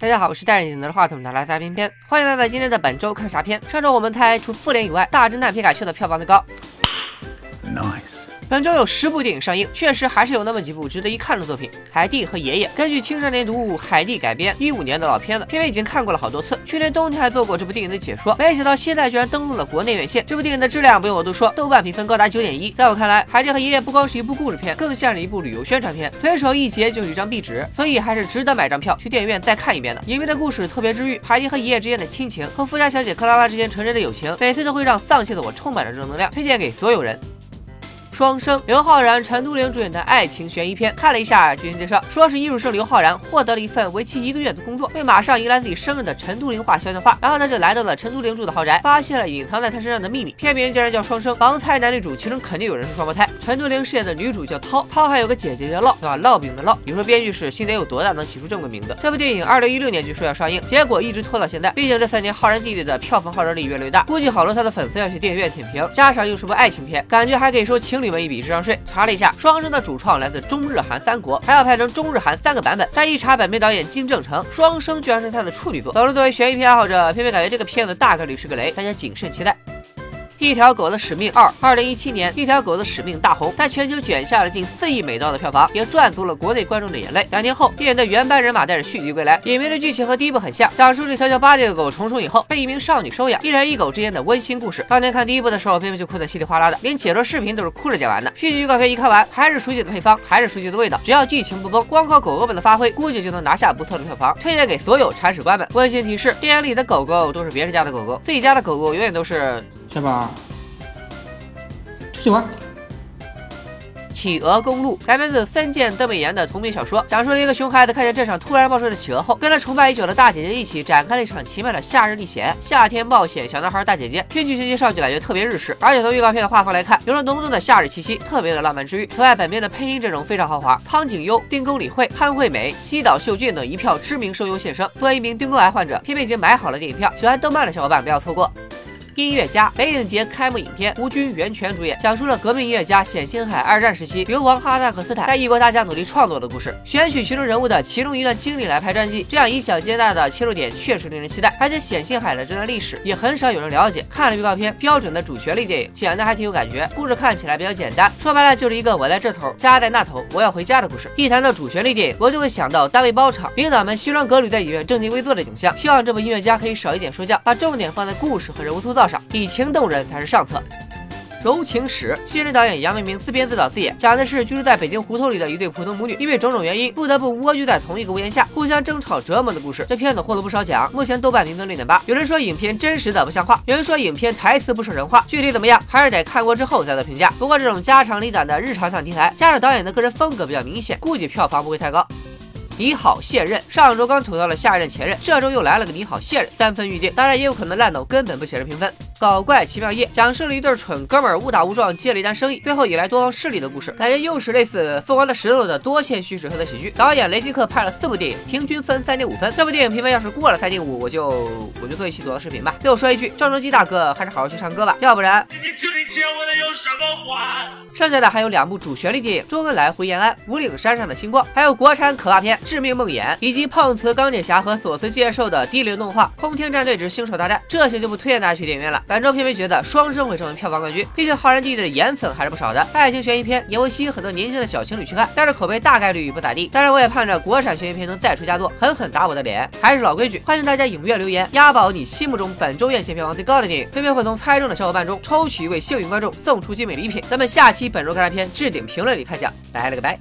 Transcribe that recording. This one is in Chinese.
大家好，我是戴着眼镜的话筒的来自片片，欢迎来到今天的本周看啥片。上周我们猜除复联以外，大侦探皮卡丘的票房最高。Nice。本周有十部电影上映，确实还是有那么几部值得一看的作品。海蒂和爷爷根据青少年读物《海蒂》改编，一五年的老片子，片片已经看过了好多次。去年冬天还做过这部电影的解说，没想到现在居然登陆了国内院线。这部电影的质量不用我多说，豆瓣评分高达九点一。在我看来，《海蒂和爷爷》不光是一部故事片，更像是一部旅游宣传片，随手一截就是一张壁纸，所以还是值得买张票去电影院再看一遍的。影片的故事特别治愈，海蒂和爷爷之间的亲情和富家小姐克拉拉之间纯真的友情，每次都会让丧气的我充满着正能量，推荐给所有人。双生刘昊然、陈都灵主演的爱情悬疑片，看了一下剧情介绍，说是艺术生刘昊然获得了一份为期一个月的工作，为马上迎来自己生日的陈都灵画肖像画，然后他就来到了陈都灵住的豪宅，发现了隐藏在他身上的秘密。片名竟然叫双生，盲猜男女主其中肯定有人是双胞胎。陈都灵饰演的女主叫涛，涛还有个姐姐叫烙，对吧，烙饼的烙。你说编剧是心得有多大，能起出这么个名字？这部电影二零一六年据说要上映，结果一直拖到现在。毕竟这三年浩然弟弟的票房号召力越来越大，估计好多他的粉丝要去电影院舔屏，加上又是部爱情片，感觉还可以说情侣们一笔智商税。查了一下，双生的主创来自中日韩三国，还要拍成中日韩三个版本。但一查，本片导演金正成，双生居然是他的处女作。总之，作为悬疑片爱好者，偏偏感觉这个片子大概率是个雷，大家谨慎期待。一条狗的使命二，二零一七年，一条狗的使命大红，在全球卷下了近四亿美刀的票房，也赚足了国内观众的眼泪。两年后，电影的原班人马带着续集归来，影片的剧情和第一部很像，讲述这条叫巴蒂的狗重生以后被一名少女收养，一人一狗之间的温馨故事。当年看第一部的时候，偏偏就哭得稀里哗啦的，连解说视频都是哭着讲完的。续集预告片一看完，还是熟悉的配方，还是熟悉的味道，只要剧情不崩，光靠狗狗们的发挥，估计就能拿下不错的票房。推荐给所有铲屎官们。温馨提示：电影里的狗狗都是别人家的狗狗，自己家的狗狗永远都是小宝。喜欢。企鹅公路改编自森见登美彦的同名小说，讲述了一个熊孩子看见镇上突然冒出的企鹅后，跟了崇拜已久的大姐姐一起展开了一场奇妙的夏日历险。夏天冒险小男孩大姐姐，听剧情介绍就感觉特别日式，而且从预告片的画风来看，有着浓浓的夏日气息，特别的浪漫治愈。此外，本片的配音阵容非常豪华，汤景优、丁宫理惠、潘惠美、西岛秀俊等一票知名声优现身。作为一名丁宫癌患者，偏偏已经买好了电影票，喜欢动漫的小伙伴不要错过。音乐家雷影节开幕影片，吴军、袁泉主演，讲述了革命音乐家冼星海二战时期流亡哈萨克斯坦，在异国他乡努力创作的故事。选取其中人物的其中一段经历来拍传记，这样以小见大的切入点确实令人期待。而且冼星海的这段历史也很少有人了解。看了预告片，标准的主旋律电影，讲的还挺有感觉。故事看起来比较简单，说白了就是一个我在这头，家在那头，我要回家的故事。一谈到主旋律电影，我就会想到单位包场，领导们西装革履在影院正襟危坐的景象。希望这部音乐家可以少一点说教，把重点放在故事和人物塑造道上，以情动。人才是上策。柔情史，新人导演杨明明自编自导自演，讲的是居住在北京胡同里的一对普通母女，因为种种原因不得不蜗居在同一个屋檐下，互相争吵折磨的故事。这片子获了不少奖，目前豆瓣评分六点八。有人说影片真实的不像话，有人说影片台词不说人话，具体怎么样还是得看过之后再做评价。不过这种家长里短的日常向题材，加上导演的个人风格比较明显，估计票房不会太高。你好，现任。上周刚吐槽了下一任前任，这周又来了个你好现任，三分预定。当然也有可能烂到根本不显示评分。搞怪奇妙夜讲述了一对蠢哥们误打误撞接了一单生意，最后引来多方势力的故事，感觉又是类似《疯狂的石头》的多线叙事和的喜剧。导演雷金克拍了四部电影，平均分三点五分。这部电影评分要是过了三点五，我就我就做一期吐槽视频吧。最后说一句，郑中基大哥还是好好去唱歌吧，要不然。你这里欠我的有什么还？剩下的还有两部主旋律电影《周恩来回延安》《五岭山上的星光》，还有国产可怕片《致命梦魇》，以及碰瓷钢铁侠和索斯接受的低龄动画《空天战队之星球大战》。这些就不推荐大家去电影院了。本周片没觉得双生会成为票房冠军，毕竟浩然弟弟的颜粉还是不少的。爱情悬疑片也会吸引很多年轻的小情侣去看，但是口碑大概率不咋地。当然，我也盼着国产悬疑片能再出佳作，狠狠打我的脸。还是老规矩，欢迎大家踊跃留言，押宝你心目中本周院线票房最高的电影，偏偏会从猜中的小伙伴中抽取一位幸运观众，送出精美礼品。咱们下期本周看啥片？置顶评论里开奖，拜了个拜。